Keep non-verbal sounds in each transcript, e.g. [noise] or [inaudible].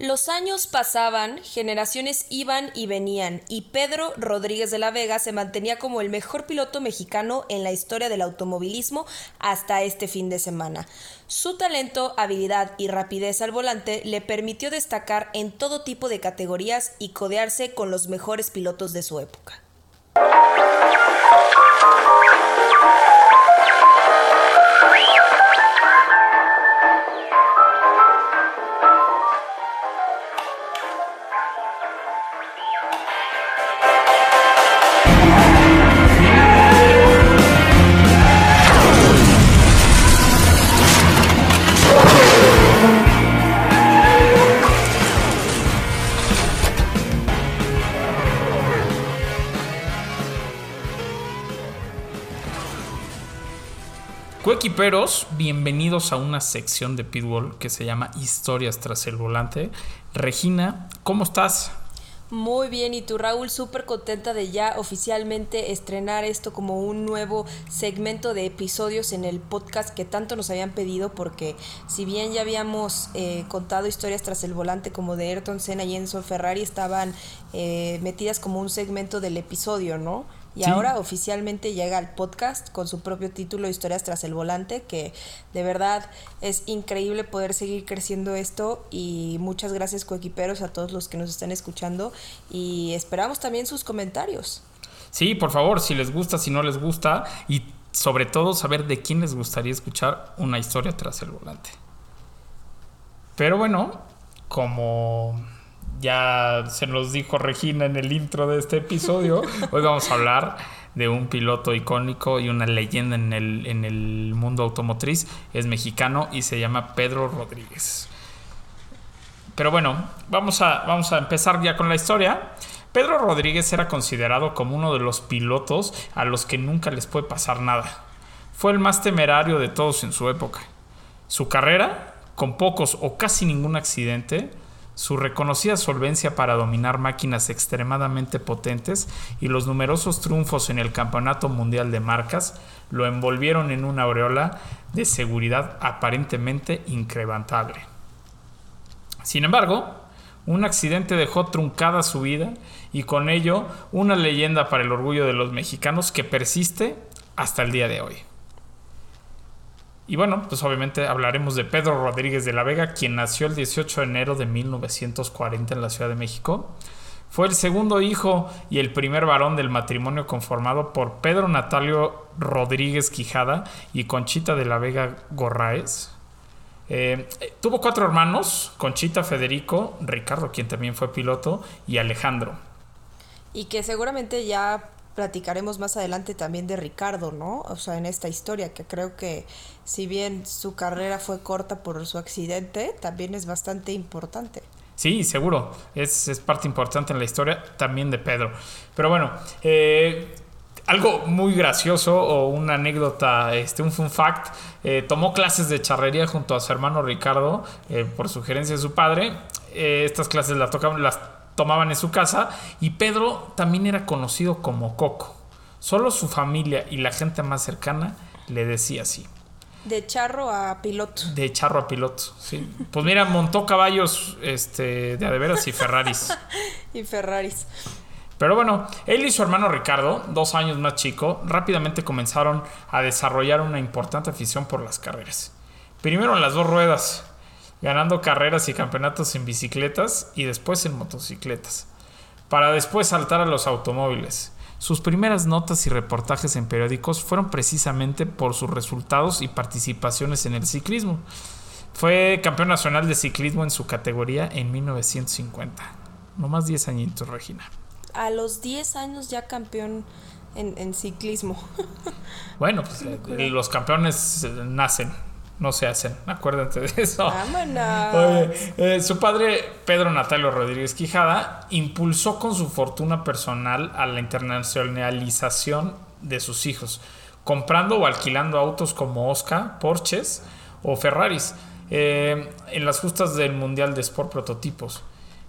Los años pasaban, generaciones iban y venían, y Pedro Rodríguez de la Vega se mantenía como el mejor piloto mexicano en la historia del automovilismo hasta este fin de semana. Su talento, habilidad y rapidez al volante le permitió destacar en todo tipo de categorías y codearse con los mejores pilotos de su época. Bienvenidos a una sección de Pitbull que se llama Historias tras el volante. Regina, ¿cómo estás? Muy bien, y tú Raúl, súper contenta de ya oficialmente estrenar esto como un nuevo segmento de episodios en el podcast que tanto nos habían pedido, porque si bien ya habíamos eh, contado historias tras el volante como de Ayrton Senna y Enzo Ferrari, estaban eh, metidas como un segmento del episodio, ¿no? Y ahora oficialmente llega al podcast con su propio título Historias tras el volante, que de verdad es increíble poder seguir creciendo esto y muchas gracias coequiperos a todos los que nos están escuchando y esperamos también sus comentarios. Sí, por favor, si les gusta, si no les gusta y sobre todo saber de quién les gustaría escuchar una historia tras el volante. Pero bueno, como ya se nos dijo Regina en el intro de este episodio, hoy vamos a hablar de un piloto icónico y una leyenda en el, en el mundo automotriz. Es mexicano y se llama Pedro Rodríguez. Pero bueno, vamos a, vamos a empezar ya con la historia. Pedro Rodríguez era considerado como uno de los pilotos a los que nunca les puede pasar nada. Fue el más temerario de todos en su época. Su carrera, con pocos o casi ningún accidente, su reconocida solvencia para dominar máquinas extremadamente potentes y los numerosos triunfos en el Campeonato Mundial de Marcas lo envolvieron en una aureola de seguridad aparentemente incrementable. Sin embargo, un accidente dejó truncada su vida y con ello una leyenda para el orgullo de los mexicanos que persiste hasta el día de hoy. Y bueno, pues obviamente hablaremos de Pedro Rodríguez de la Vega, quien nació el 18 de enero de 1940 en la Ciudad de México. Fue el segundo hijo y el primer varón del matrimonio conformado por Pedro Natalio Rodríguez Quijada y Conchita de la Vega Gorraez. Eh, tuvo cuatro hermanos, Conchita, Federico, Ricardo, quien también fue piloto, y Alejandro. Y que seguramente ya platicaremos más adelante también de Ricardo, ¿no? O sea, en esta historia, que creo que si bien su carrera fue corta por su accidente, también es bastante importante. Sí, seguro. Es, parte importante en la historia también de Pedro. Pero bueno, eh, algo muy gracioso o una anécdota, este, un fun fact, eh, tomó clases de charrería junto a su hermano Ricardo eh, por sugerencia de su padre. estas clases las, tocaban, las tomaban en su casa y Pedro también era conocido como Coco. Solo su familia y la gente más cercana le decía así. De charro a piloto. De charro a piloto, sí. Pues mira, montó caballos este, de adeveras y Ferraris. [laughs] y Ferraris. Pero bueno, él y su hermano Ricardo, dos años más chico, rápidamente comenzaron a desarrollar una importante afición por las carreras. Primero en las dos ruedas, ganando carreras y campeonatos en bicicletas y después en motocicletas, para después saltar a los automóviles. Sus primeras notas y reportajes en periódicos fueron precisamente por sus resultados y participaciones en el ciclismo. Fue campeón nacional de ciclismo en su categoría en 1950. No más 10 añitos, Regina. A los 10 años ya campeón en, ciclismo. bueno, pues [laughs] los campeones nacen no se hacen. Acuérdate de eso. Vámonos. Eh, su padre, Pedro Natalio Rodríguez Quijada, impulsó con su fortuna personal a la internacionalización de sus hijos, comprando o alquilando autos como Oscar, Porsches o Ferraris eh, en las justas del Mundial de Sport Prototipos.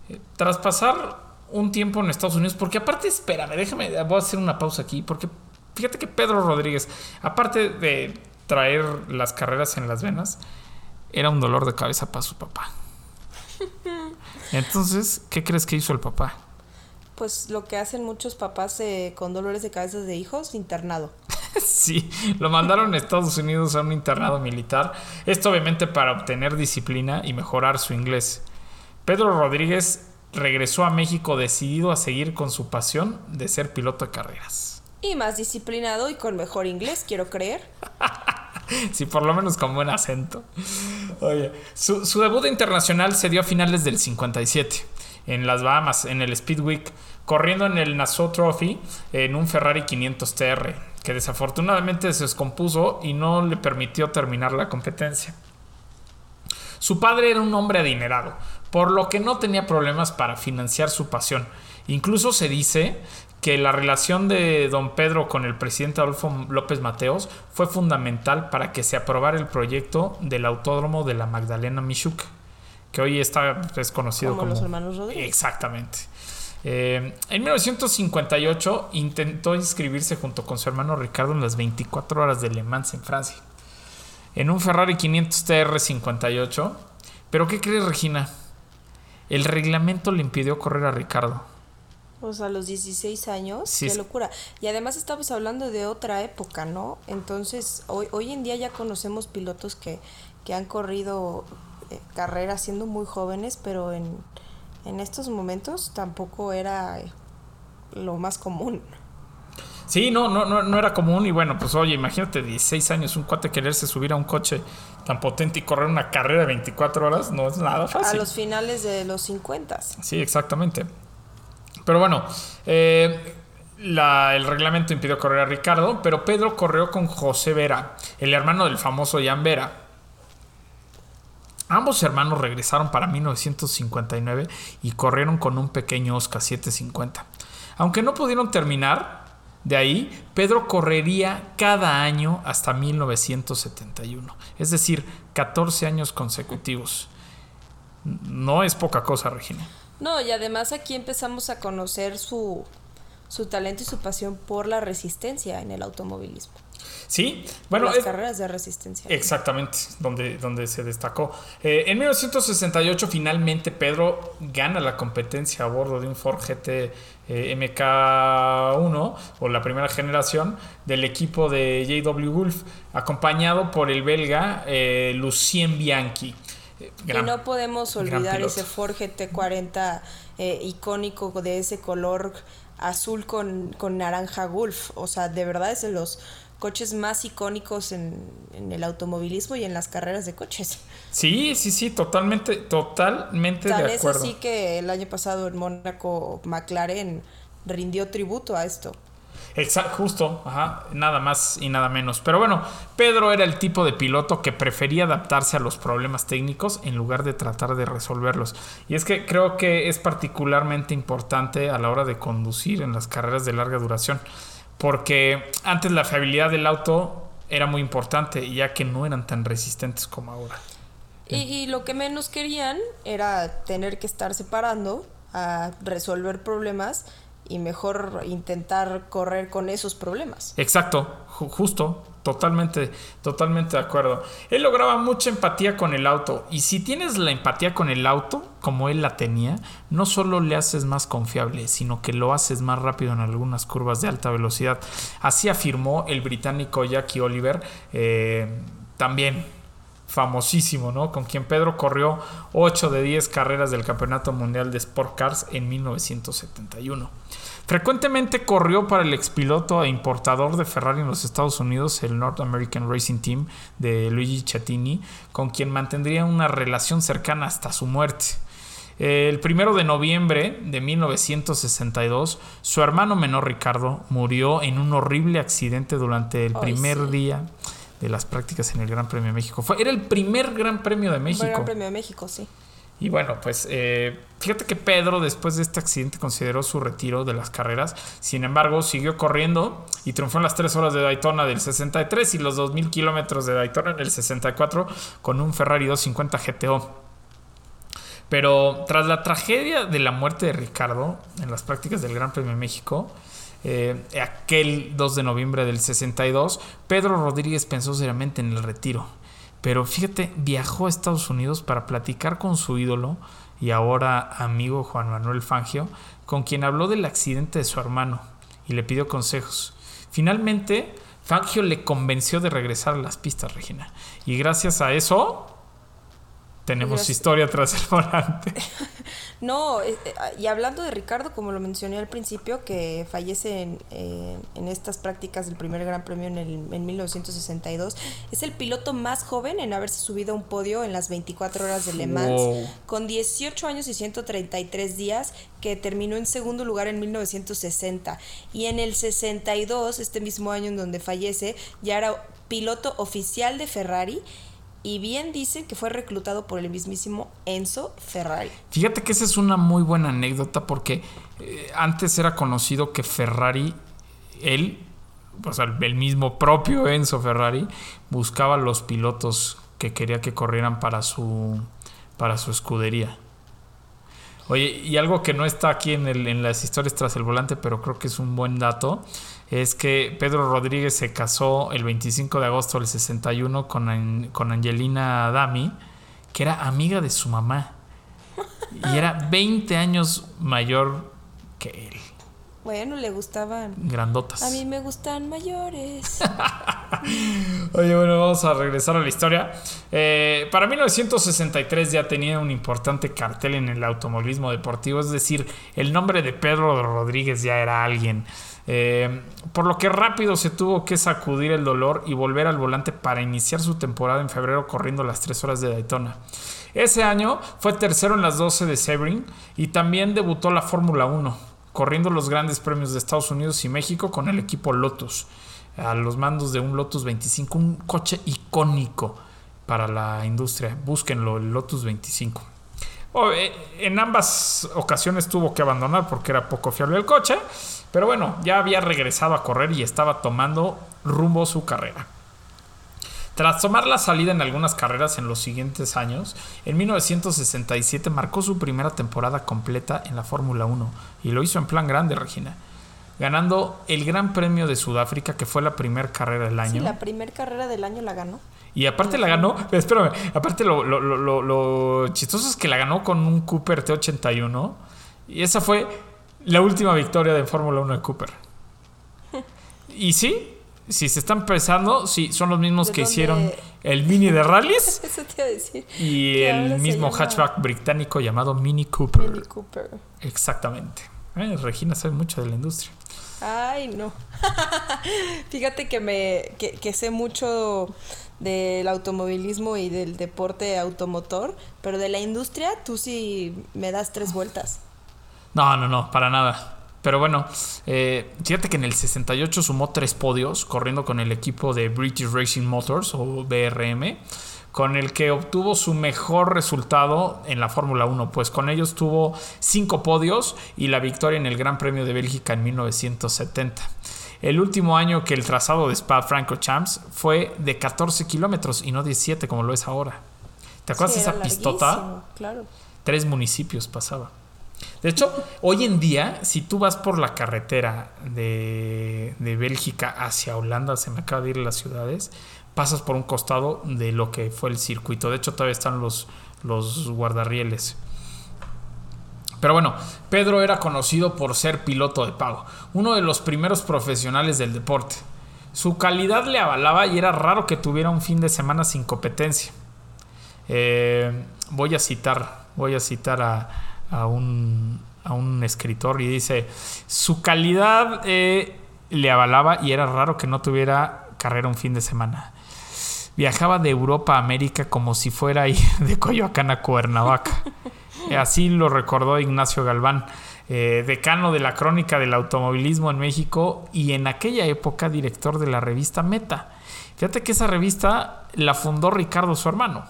Eh, tras pasar un tiempo en Estados Unidos, porque aparte, espérame, déjame, voy a hacer una pausa aquí, porque fíjate que Pedro Rodríguez, aparte de traer las carreras en las venas era un dolor de cabeza para su papá. [laughs] Entonces, ¿qué crees que hizo el papá? Pues lo que hacen muchos papás eh, con dolores de cabeza de hijos, internado. [laughs] sí, lo mandaron a Estados Unidos a un internado militar. Esto obviamente para obtener disciplina y mejorar su inglés. Pedro Rodríguez regresó a México decidido a seguir con su pasión de ser piloto de carreras. Y más disciplinado y con mejor inglés, quiero creer. [laughs] sí, por lo menos con buen acento. Oye, su, su debut internacional se dio a finales del 57 en las Bahamas, en el Speedweek, corriendo en el Nassau Trophy en un Ferrari 500 TR, que desafortunadamente se descompuso y no le permitió terminar la competencia. Su padre era un hombre adinerado, por lo que no tenía problemas para financiar su pasión. Incluso se dice que la relación de don Pedro con el presidente Adolfo López Mateos fue fundamental para que se aprobara el proyecto del autódromo de la Magdalena Michuk, que hoy está es conocido como, los hermanos Rodríguez. Exactamente. Eh, en 1958 intentó inscribirse junto con su hermano Ricardo en las 24 horas de Le Mans en Francia. En un Ferrari 500 TR58. Pero ¿qué crees, Regina? El reglamento le impidió correr a Ricardo. O sea, a los 16 años, qué locura. Y además estamos hablando de otra época, ¿no? Entonces, hoy, hoy en día ya conocemos pilotos que, que han corrido eh, carreras siendo muy jóvenes, pero en, en estos momentos tampoco era eh, lo más común. Sí, no, no, no, no era común y bueno, pues oye, imagínate 16 años, un cuate quererse subir a un coche tan potente y correr una carrera de 24 horas, no es nada fácil. A los finales de los 50. Sí, exactamente. Pero bueno, eh, el reglamento impidió correr a Ricardo, pero Pedro corrió con José Vera, el hermano del famoso Jan Vera. Ambos hermanos regresaron para 1959 y corrieron con un pequeño Oscar 750. Aunque no pudieron terminar, de ahí Pedro correría cada año hasta 1971, es decir, 14 años consecutivos. No es poca cosa, Regina. No, y además aquí empezamos a conocer su, su talento y su pasión por la resistencia en el automovilismo. Sí, bueno. Las carreras de resistencia. Exactamente, donde, donde se destacó. Eh, en 1968 finalmente Pedro gana la competencia a bordo de un Ford GT eh, MK1 o la primera generación del equipo de JW Wolf, acompañado por el belga eh, Lucien Bianchi. Y no podemos olvidar ese Ford GT40 icónico de ese color azul con, con naranja Gulf. O sea, de verdad es de los coches más icónicos en, el automovilismo y en las carreras de coches. Sí, sí, sí, totalmente, totalmente de acuerdo. Es así que el año pasado en Mónaco McLaren rindió tributo a esto. Exacto, justo, ajá, nada más y nada menos. Pero bueno, Pedro era el tipo de piloto que prefería adaptarse a los problemas técnicos en lugar de tratar de resolverlos. Y es que creo que es particularmente importante a la hora de conducir en las carreras de larga duración porque antes la fiabilidad del auto era muy importante, ya que no eran tan resistentes como ahora. Y, lo que menos querían era tener que estar separando a resolver problemas y mejor intentar correr con esos problemas. Exacto, justo, totalmente, totalmente de acuerdo. Él lograba mucha empatía con el auto y si tienes la empatía con el auto, como él la tenía, no solo le haces más confiable, sino que lo haces más rápido en algunas curvas de alta velocidad. Así afirmó el británico Jackie Oliver, eh, también famosísimo, ¿no? Con quien Pedro corrió 8 de 10 carreras del Campeonato Mundial de Sport Cars en 1971. Frecuentemente corrió para el expiloto e importador de Ferrari en los Estados Unidos, el North American Racing Team de Luigi Chattini, con quien mantendría una relación cercana hasta su muerte. El primero de noviembre de 1962, su hermano menor Ricardo murió en un horrible accidente durante el primer día de las prácticas en el Gran Premio de México. Fue, era el primer Gran Premio de México. El Gran Premio de México, sí. Y bueno, pues eh, fíjate que Pedro después de este accidente consideró su retiro de las carreras. Sin embargo, siguió corriendo y triunfó en las 3 horas de Daytona del 63 y los 2.000 kilómetros de Daytona en el 64 con un Ferrari 250 GTO. Pero tras la tragedia de la muerte de Ricardo en las prácticas del Gran Premio de México, eh, aquel 2 de noviembre del 62, Pedro Rodríguez pensó seriamente en el retiro. Pero fíjate, viajó a Estados Unidos para platicar con su ídolo y ahora amigo Juan Manuel Fangio, con quien habló del accidente de su hermano y le pidió consejos. Finalmente, Fangio le convenció de regresar a las pistas, Regina. Y gracias a eso, tenemos historia tras el volante. [laughs] no, eh, eh, y hablando de Ricardo, como lo mencioné al principio, que fallece en, en estas prácticas del primer Gran Premio en, el, en 1962, es el piloto más joven en haberse subido a un podio en las 24 horas de Le Mans, con 18 años y 133 días, que terminó en segundo lugar en 1960. Y en el 62, este mismo año en donde fallece, ya era piloto oficial de Ferrari y bien dicen que fue reclutado por el mismísimo Enzo Ferrari. Fíjate que esa es una muy buena anécdota porque eh, antes era conocido que Ferrari, él, o sea, el mismo propio Enzo Ferrari, buscaba los pilotos que quería que corrieran para su, para su escudería. Oye, y algo que no está aquí en, el, en las historias tras el volante, pero creo que es un buen dato, es que Pedro Rodríguez se casó el 25 de agosto del 61 con, con Angelina Dami, que era amiga de su mamá. Y era 20 años mayor que él. Bueno, le gustaban. Grandotas. A mí me gustan mayores. [laughs] Oye, bueno, vamos a regresar a la historia. Eh, para 1963 ya tenía un importante cartel en el automovilismo deportivo, es decir, el nombre de Pedro Rodríguez ya era alguien. Eh, por lo que rápido se tuvo que sacudir el dolor y volver al volante para iniciar su temporada en febrero corriendo las 3 horas de Daytona. Ese año fue tercero en las 12 de Sebring y también debutó la Fórmula 1, corriendo los grandes premios de Estados Unidos y México con el equipo Lotus, a los mandos de un Lotus 25, un coche icónico para la industria. Búsquenlo, el Lotus 25. Eh, en ambas ocasiones tuvo que abandonar porque era poco fiable el coche pero bueno, ya había regresado a correr y estaba tomando rumbo su carrera. Tras tomar la salida en algunas carreras en los siguientes años, en 1967 marcó su primera temporada completa en la Fórmula 1 y lo hizo en plan grande, Regina, ganando el Gran Premio de Sudáfrica, que fue la primera carrera del año. Sí, la primera carrera del año la ganó. Y aparte la ganó, [laughs] espérame, aparte lo, lo, lo, lo chistoso es que la ganó con un Cooper T81 y esa fue la última victoria de Fórmula 1 de Cooper. [laughs] Y sí, si se están pensando, sí, son los mismos que hicieron el Mini de rallies. [laughs] Eso te iba a decir. Y el mismo hatchback británico llamado Mini Cooper. Mini Cooper. Exactamente. Eh, Regina sabe mucho de la industria. Ay, no. [laughs] Fíjate que me que, que sé mucho del automovilismo y del deporte automotor, pero de la industria tú sí me das tres vueltas. No, no, no, para nada. Pero bueno, eh, fíjate que en el 68 sumó tres podios corriendo con el equipo de British Racing Motors o BRM, con el que obtuvo su mejor resultado en la Fórmula 1, pues con ellos tuvo cinco podios y la victoria en el Gran Premio de Bélgica en 1970. El último año que el trazado de Spa Franco Champs fue de 14 kilómetros y no 17 como lo es ahora. ¿Te acuerdas de esa pistota? Claro. Tres municipios pasaba. De hecho, hoy en día, si tú vas por la carretera de, Bélgica hacia Holanda, se me acaba de ir las ciudades, pasas por un costado de lo que fue el circuito. De hecho, todavía están los, los guardarrieles. Pero bueno, Pedro era conocido por ser piloto de pago, uno de los primeros profesionales del deporte. Su calidad le avalaba y era raro que tuviera un fin de semana sin competencia. Eh, voy a citar, voy a citar a, a un, a un escritor y dice, su calidad eh, le avalaba y era raro que no tuviera carrera un fin de semana. Viajaba de Europa a América como si fuera [laughs] de Coyoacán a Cuernavaca. Así lo recordó Ignacio Galván, eh, decano de la crónica del automovilismo en México y en aquella época director de la revista Meta. Fíjate que esa revista la fundó Ricardo, su hermano.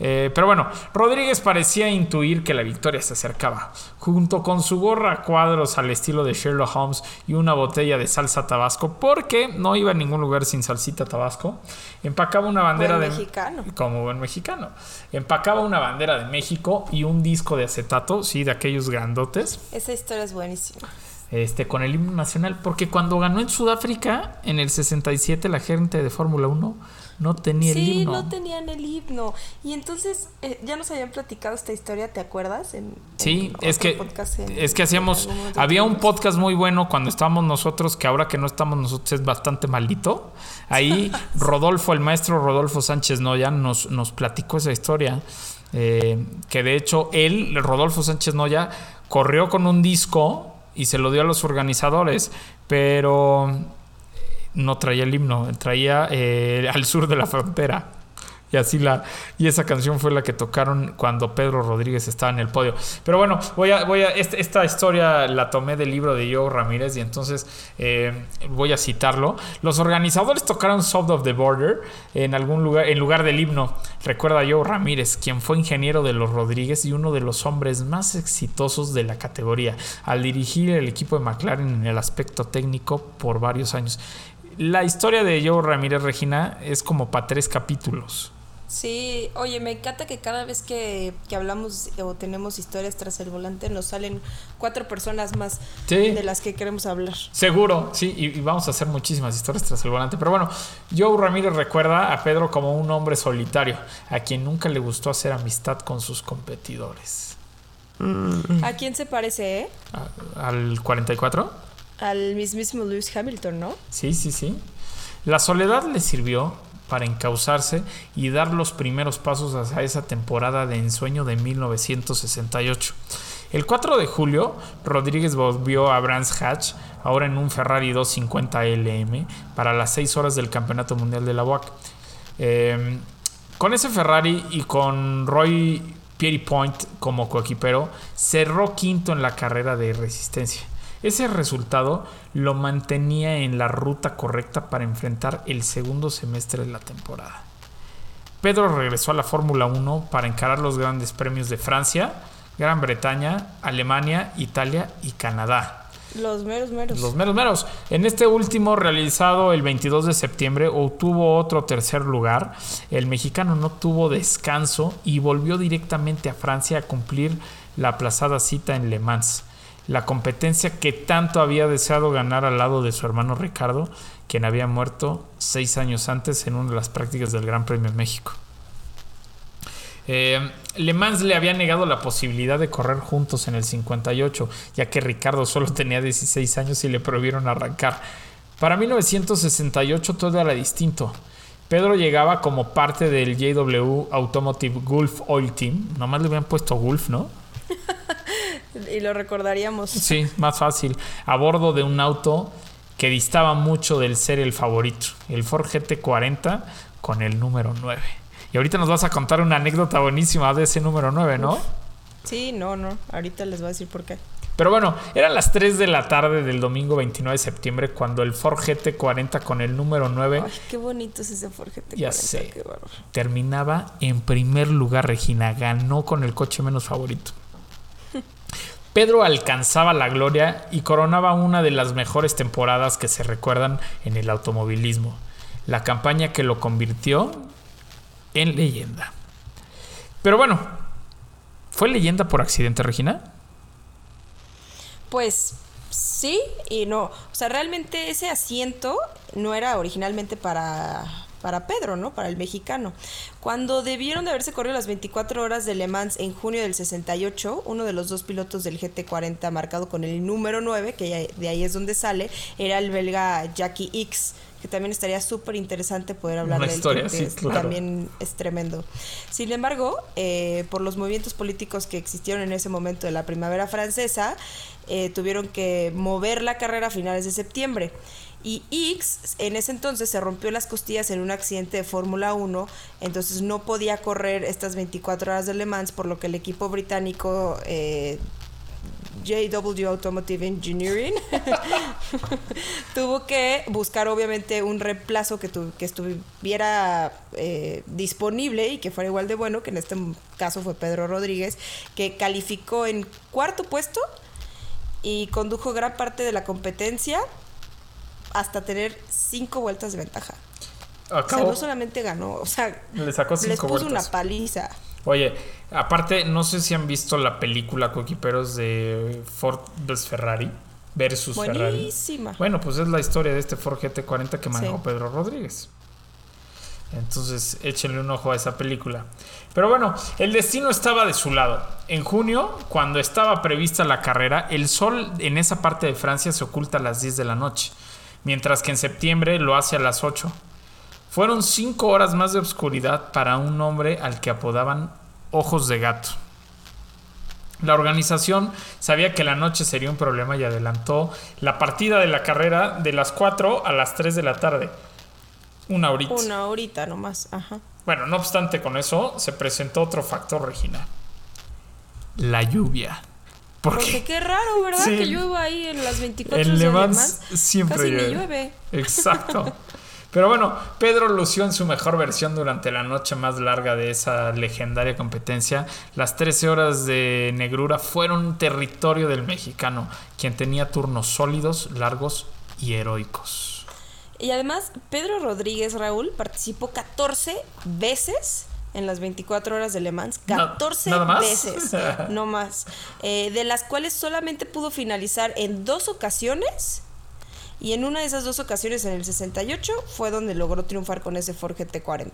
Eh, pero bueno, Rodríguez parecía intuir que la victoria se acercaba. Junto con su gorra a cuadros al estilo de Sherlock Holmes y una botella de salsa tabasco, porque no iba a ningún lugar sin salsita tabasco, empacaba una bandera de mexicano. Como buen mexicano. Empacaba una bandera de México y un disco de acetato, sí, de aquellos grandotes. Esa historia es buenísima. Este, con el himno nacional, porque cuando ganó en Sudáfrica, en el 67, la gente de Fórmula 1 no tenía el Sí, himno. no tenían el himno. Y entonces eh, ya nos habían platicado esta historia, ¿te acuerdas? En, Sí, en es que en- es que hacíamos había un podcast muy bueno cuando estábamos nosotros que ahora que no estamos nosotros es bastante maldito. Ahí [laughs] Rodolfo, el maestro Rodolfo Sánchez Noya nos nos platicó esa historia eh, que de hecho él, Rodolfo Sánchez Noya, corrió con un disco y se lo dio a los organizadores, pero no traía el himno, traía eh, al sur de la frontera. Y así la y esa canción fue la que tocaron cuando Pedro Rodríguez estaba en el podio. Pero bueno, voy a voy a este- esta historia la tomé del libro de Joe Ramírez y entonces eh, voy a citarlo. Los organizadores tocaron Soft of the Border en algún lugar en lugar del himno. Recuerda a Joe Ramírez, quien fue ingeniero de los Rodríguez y uno de los hombres más exitosos de la categoría al dirigir el equipo de McLaren en el aspecto técnico por varios años. La historia de Joe Ramírez Regina es como para tres capítulos. Sí, oye, me encanta que cada vez que, que hablamos o tenemos historias tras el volante nos salen cuatro personas más Sí. de las que queremos hablar. Seguro, sí, y, y vamos a hacer muchísimas historias tras el volante. Pero bueno, Joe Ramírez recuerda a Pedro como un hombre solitario, a quien nunca le gustó hacer amistad con sus competidores. ¿A quién se parece, eh? ¿Al 44? Al mismísimo Lewis Hamilton, ¿no? Sí, sí, sí. La soledad le sirvió para encauzarse y dar los primeros pasos hacia esa temporada de ensueño de 1968. El 4 de julio, Rodríguez volvió a Brands Hatch, ahora en un Ferrari 250 LM, para las 6 horas del Campeonato Mundial de la WAC. Eh, con ese Ferrari y con Roy Pierrepoint como coequipero, cerró quinto en la carrera de resistencia. Ese resultado lo mantenía en la ruta correcta para enfrentar el segundo semestre de la temporada. Pedro regresó a la Fórmula 1 para encarar los grandes premios de Francia, Gran Bretaña, Alemania, Italia y Canadá. Los meros meros. Los meros meros. En este último, realizado el 22 de septiembre, obtuvo otro tercer lugar. El mexicano no tuvo descanso y volvió directamente a Francia a cumplir la aplazada cita en Le Mans. La competencia que tanto había deseado ganar al lado de su hermano Ricardo, quien había muerto seis años antes en una de las prácticas del Gran Premio de México. Eh, Le Mans le había negado la posibilidad de correr juntos en el 58, ya que Ricardo solo tenía 16 años y le prohibieron arrancar. Para 1968 todo era distinto. Pedro llegaba como parte del JW Automotive Gulf Oil Team. Nomás le habían puesto Gulf, ¿no? [laughs] Y lo recordaríamos. Sí, más fácil. A bordo de un auto que distaba mucho del ser el favorito, el Ford GT40 con el número 9. Y ahorita nos vas a contar una anécdota buenísima de ese número 9, ¿no? Sí, no, no. Ahorita les voy a decir por qué. Pero bueno, eran las 3 de la tarde del domingo 29 de septiembre cuando el Ford GT40 con el número 9 Ay, qué bonito es ese Ford GT40. Ya sé. Qué terminaba en primer lugar, Regina. Ganó con el coche menos favorito. Pedro alcanzaba la gloria y coronaba una de las mejores temporadas que se recuerdan en el automovilismo. La campaña que lo convirtió en leyenda. Pero bueno, ¿fue leyenda por accidente, Regina? Pues sí y no. O sea, realmente ese asiento no era originalmente para, para Pedro, ¿no? Para el mexicano. Cuando debieron de haberse corrido las 24 horas de Le Mans en junio del 68, uno de los dos pilotos del GT40 marcado con el número 9, que de ahí es donde sale, era el belga Jackie X, que también estaría súper interesante poder hablar Una de él, historia, sí, claro. también es tremendo. Sin embargo, eh, por los movimientos políticos que existieron en ese momento de la primavera francesa, eh, tuvieron que mover la carrera a finales de septiembre. Y X en ese entonces se rompió las costillas en un accidente de Fórmula 1, entonces no podía correr estas 24 horas de Le Mans, por lo que el equipo británico eh, JW Automotive Engineering [laughs] tuvo que buscar obviamente un reemplazo que, que estuviera eh, disponible y que fuera igual de bueno, que en este caso fue Pedro Rodríguez, que calificó en cuarto puesto y condujo gran parte de la competencia hasta tener cinco vueltas de ventaja. O sea, Acabó. no solamente ganó, o sea, Le sacó les cinco puso vueltas. una paliza. Oye, aparte, no sé si han visto la película Coquiperos de Ford vs Ferrari versus Ferrari. Buenísima. Bueno, pues es la historia de este Ford GT40 que manejó Sí. Pedro Rodríguez. Entonces échenle un ojo a esa película. Pero bueno, el destino estaba de su lado. En junio, cuando estaba prevista la carrera, el sol en esa parte de Francia se oculta a las 10 de la noche, mientras que en septiembre lo hace a las 8. Fueron 5 horas más de oscuridad para un hombre al que apodaban Ojos de Gato. La organización sabía que la noche sería un problema y adelantó la partida de la carrera de las 4 a las 3 de la tarde. Una horita. Una horita nomás, ajá. Bueno, no obstante con eso, se presentó otro factor, Regina. La lluvia. Porque, qué raro, ¿verdad? Que llueva ahí en las 24 horas. En Le Mans siempre casi llueve. llueve. Exacto. Pero bueno, Pedro lució en su mejor versión durante la noche más larga de esa legendaria competencia. Las 13 horas de negrura fueron territorio del mexicano, quien tenía turnos sólidos, largos y heroicos. Y además, Pedro Rodríguez Raúl participó 14 veces en las 24 horas de Le Mans. 14 veces, [laughs] no más. Eh, de las cuales solamente pudo finalizar en dos ocasiones y en una de esas dos ocasiones, en el 68, fue donde logró triunfar con ese Ford GT40.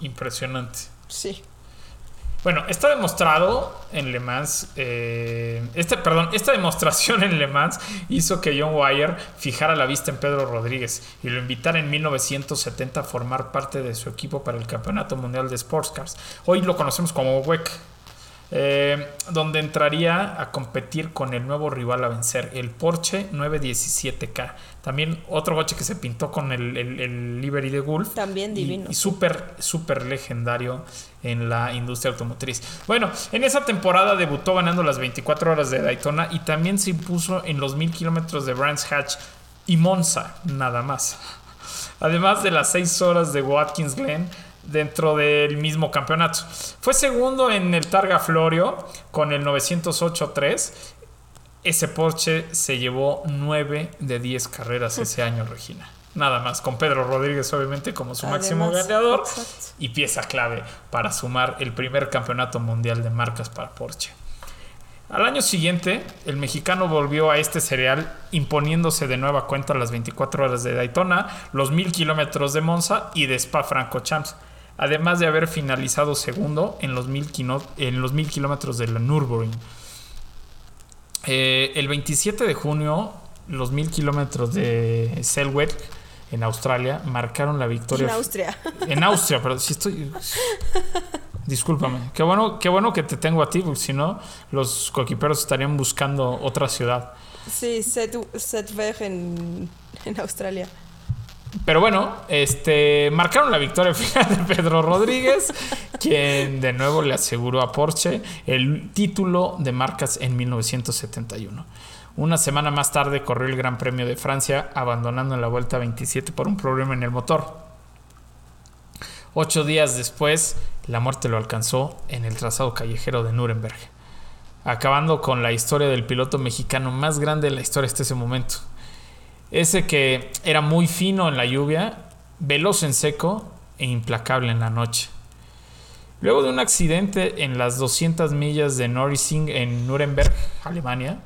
Impresionante. Sí. Bueno, está demostrado en Le Mans, eh, este, perdón, esta demostración [laughs] en Le Mans hizo que John Wire fijara la vista en Pedro Rodríguez y lo invitara en 1970 a formar parte de su equipo para el Campeonato Mundial de Sports Cars. Hoy lo conocemos como WEC. Eh, donde entraría a competir con el nuevo rival a vencer, el Porsche 917K. También otro coche que se pintó con el, el, livery de Gulf. También divino. Y, súper, súper legendario en la industria automotriz. Bueno, en esa temporada debutó ganando las 24 horas de Daytona y también se impuso en los 1000 kilómetros de Brands Hatch y Monza, nada más. [laughs] Además de las 6 horas de Watkins Glen dentro del mismo campeonato. Fue segundo en el Targa Florio con el 908-3. Ese Porsche se llevó 9 de 10 carreras [laughs] ese año, Regina. Nada más, con Pedro Rodríguez obviamente como su máximo ganador y pieza clave para sumar el primer campeonato mundial de marcas para Porsche. Al año siguiente, el mexicano volvió a este cereal imponiéndose de nueva cuenta las 24 horas de Daytona, los 1000 kilómetros de Monza y de Spa Francorchamps además de haber finalizado segundo en los mil, en los mil kilómetros de la Nürburgring. Eh, el 27 de junio, los mil kilómetros de Selweg en Australia marcaron la victoria. En Austria. En Austria, [laughs] pero si estoy. Discúlpame. Qué bueno, qué bueno que te tengo a ti, porque si no, los coquiperos estarían buscando otra ciudad. Sí, Setweg en, en Australia. Pero bueno, este, marcaron la victoria [laughs] final de Pedro Rodríguez, quien de nuevo le aseguró a Porsche el título de marcas en 1971. Una semana más tarde corrió el Gran Premio de Francia, abandonando en la vuelta 27 por un problema en el motor. Ocho días después, la muerte lo alcanzó en el trazado callejero de Nuremberg, acabando con la historia del piloto mexicano más grande de la historia hasta ese momento. Ese que era muy fino en la lluvia, veloz en seco e implacable en la noche. Luego de un accidente en las 200 millas de Norrising en Nuremberg, Alemania,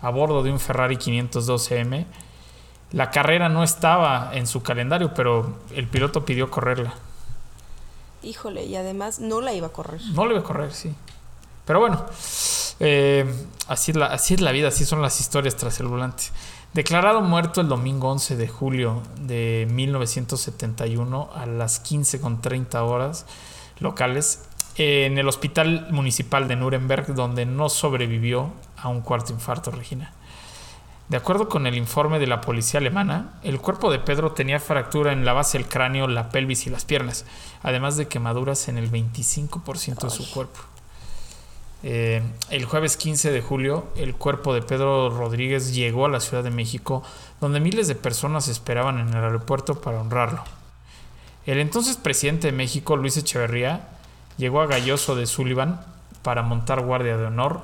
a bordo de un Ferrari 512M, la carrera no estaba en su calendario, pero el piloto pidió correrla. Híjole, y además no la iba a correr. No la iba a correr, sí. Pero bueno, eh, así, la, así es la vida, así son las historias tras el volante. Declarado muerto el domingo 11 de julio de 1971 a las 15.30 horas locales en el Hospital Municipal de Nuremberg, donde no sobrevivió a un cuarto infarto, Regina. De acuerdo con el informe de la policía alemana, el cuerpo de Pedro tenía fractura en la base del cráneo, la pelvis y las piernas, además de quemaduras en el 25% de su cuerpo. Eh, el jueves 15 de julio, el cuerpo de Pedro Rodríguez llegó a la Ciudad de México, donde miles de personas esperaban en el aeropuerto para honrarlo. El entonces presidente de México, Luis Echeverría, llegó a Galloso de Sullivan para montar guardia de honor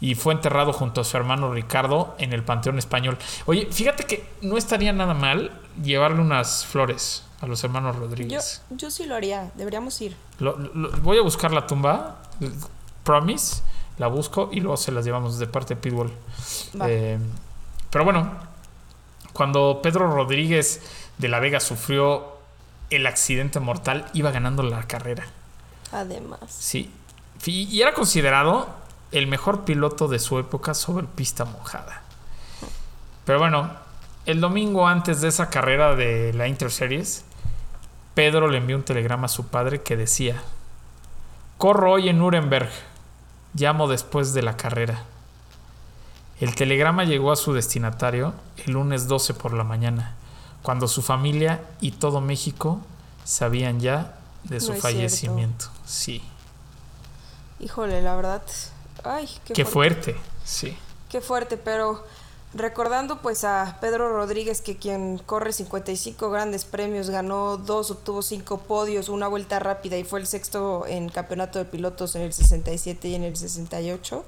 y fue enterrado junto a su hermano Ricardo en el Panteón Español. Oye, fíjate que no estaría nada mal llevarle unas flores a los hermanos Rodríguez. Yo, sí lo haría, deberíamos ir. voy a buscar la tumba Promise, la busco y luego se las llevamos de parte de Pitbull. Eh, pero bueno, cuando Pedro Rodríguez de la Vega sufrió el accidente mortal, iba ganando la carrera. Además. Sí. Y era considerado el mejor piloto de su época sobre pista mojada. Pero bueno, el domingo antes de esa carrera de la Interseries, Pedro le envió un telegrama a su padre que decía, corro hoy en Nuremberg, llamo después de la carrera. El telegrama llegó a su destinatario el lunes 12 por la mañana, cuando su familia y todo México sabían ya de su fallecimiento. Sí. Híjole, la verdad. Ay, qué, qué fuerte. Sí. Qué fuerte, pero recordando pues a Pedro Rodríguez, que quien corre 55 grandes premios, ganó dos, obtuvo cinco podios, una vuelta rápida y fue el sexto en campeonato de pilotos en el 67 y en el 68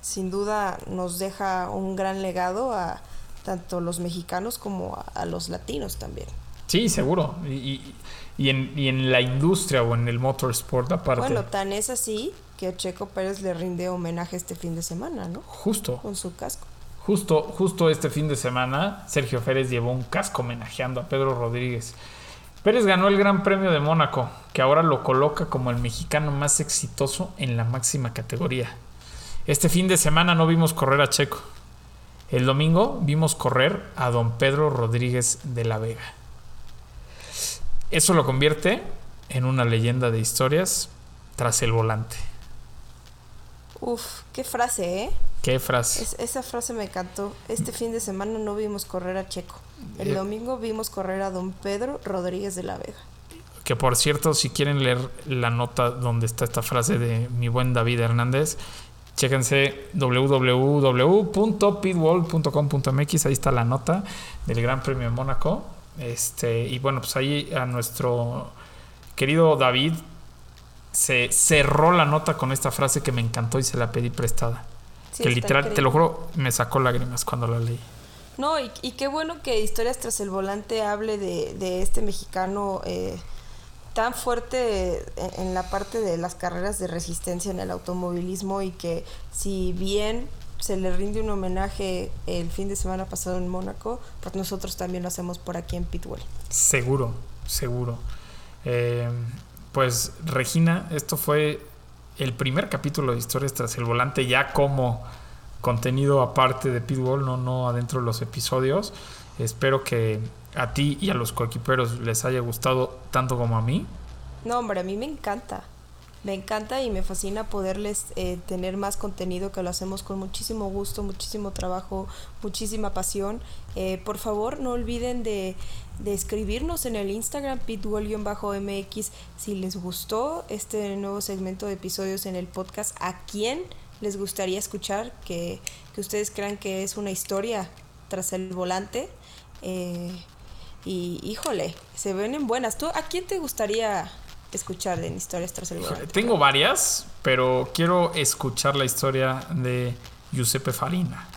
sin duda nos deja un gran legado a tanto los mexicanos como a, los latinos también. Sí, seguro. Y, y, en, y, en, la industria o en el motorsport aparte. Bueno, tan es así que Checo Pérez le rinde homenaje este fin de semana, ¿no? Justo. Con su casco. Justo, justo este fin de semana, Sergio Pérez llevó un casco homenajeando a Pedro Rodríguez. Pérez ganó el Gran Premio de Mónaco, que ahora lo coloca como el mexicano más exitoso en la máxima categoría. Este fin de semana no vimos correr a Checo. El domingo vimos correr a don Pedro Rodríguez de la Vega. Eso lo convierte en una leyenda de historias tras el volante. Uf, qué frase, ¿eh? Qué frase. esa frase me encantó. Este fin de semana no vimos correr a Checo. El eh. domingo vimos correr a don Pedro Rodríguez de la Vega. Que por cierto, si quieren leer la nota donde está esta frase de mi buen David Hernández, Chéquense www.pitwall.com.mx, ahí está la nota del Gran Premio de Mónaco. Este, y bueno, pues ahí a nuestro querido David se cerró la nota con esta frase que me encantó y se la pedí prestada. Que literal, te lo juro, me sacó lágrimas cuando la leí. No, y, qué bueno que Historias tras el volante hable de, este mexicano eh, tan fuerte en la parte de las carreras de resistencia en el automovilismo y que si bien se le rinde un homenaje el fin de semana pasado en Mónaco, pues nosotros también lo hacemos por aquí en Pitwell. Seguro, seguro. Eh, pues Regina, esto fue el primer capítulo de Historias tras el volante ya como contenido aparte de Pitbull, no, no adentro de los episodios. Espero que a ti y a los coequiperos les haya gustado tanto como a mí. No, hombre, a mí me encanta. Me encanta y me fascina poderles eh, tener más contenido que lo hacemos con muchísimo gusto, muchísimo trabajo, muchísima pasión. Eh, por favor, no olviden de, de escribirnos en el Instagram pitbull-mx si les gustó este nuevo segmento de episodios en el podcast. ¿A quién les gustaría escuchar? Que, que ustedes crean que es una historia tras el volante. Eh, y híjole, se ven en buenas. ¿Tú a quién te gustaría escuchar en historias tras el volante? Tengo varias, pero quiero escuchar la historia de Giuseppe Farina.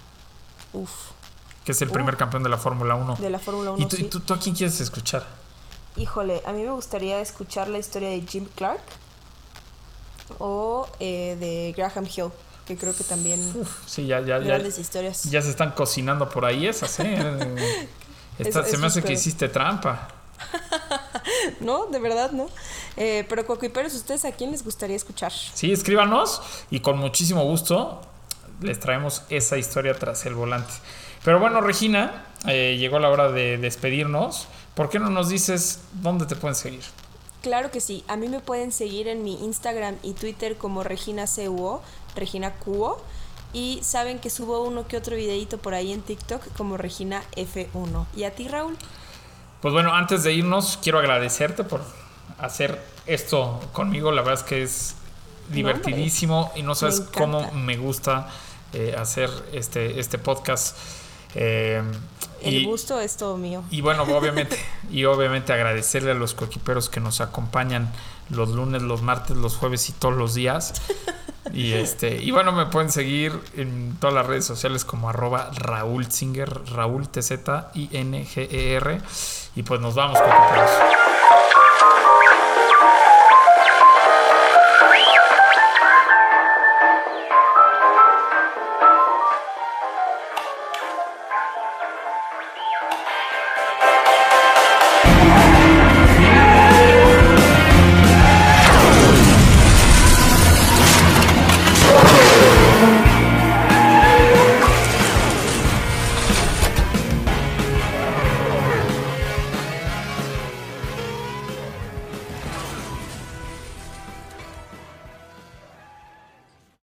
Uf. Que es el primer campeón de la Fórmula 1. De la Fórmula 1. ¿Y tú, a quién quieres escuchar? Híjole, a mí me gustaría escuchar la historia de Jim Clark o eh, de Graham Hill que creo que también sí, ya, ya, grandes historias. Ya se están cocinando por ahí esas, ¿eh? [laughs] se me hace que hiciste trampa. [laughs] no, de verdad, no. Eh, pero Coquiperos, ¿ustedes a quién les gustaría escuchar? Sí, escríbanos y con muchísimo gusto les traemos esa historia tras el volante. Pero bueno, Regina, eh, llegó la hora de despedirnos. ¿Por qué no nos dices dónde te pueden seguir? Claro que sí. A mí me pueden seguir en mi Instagram y Twitter como Regina CUO, Regina Cuo. Y saben que subo uno que otro videito por ahí en TikTok como Regina F1. ¿Y a ti, Raúl? Pues bueno, antes de irnos, quiero agradecerte por hacer esto conmigo. La verdad es que es divertidísimo y no sabes cómo me gusta eh, hacer este, este podcast. Eh, el gusto es todo mío. Y bueno, obviamente, y obviamente agradecerle a los coequiperos que nos acompañan los lunes, los martes, los jueves y todos los días. [laughs] Y este, y bueno, me pueden seguir en todas las redes sociales como arroba Raúl Singer, Raúl T Z I N G E R. Y pues nos vamos, coequiperos.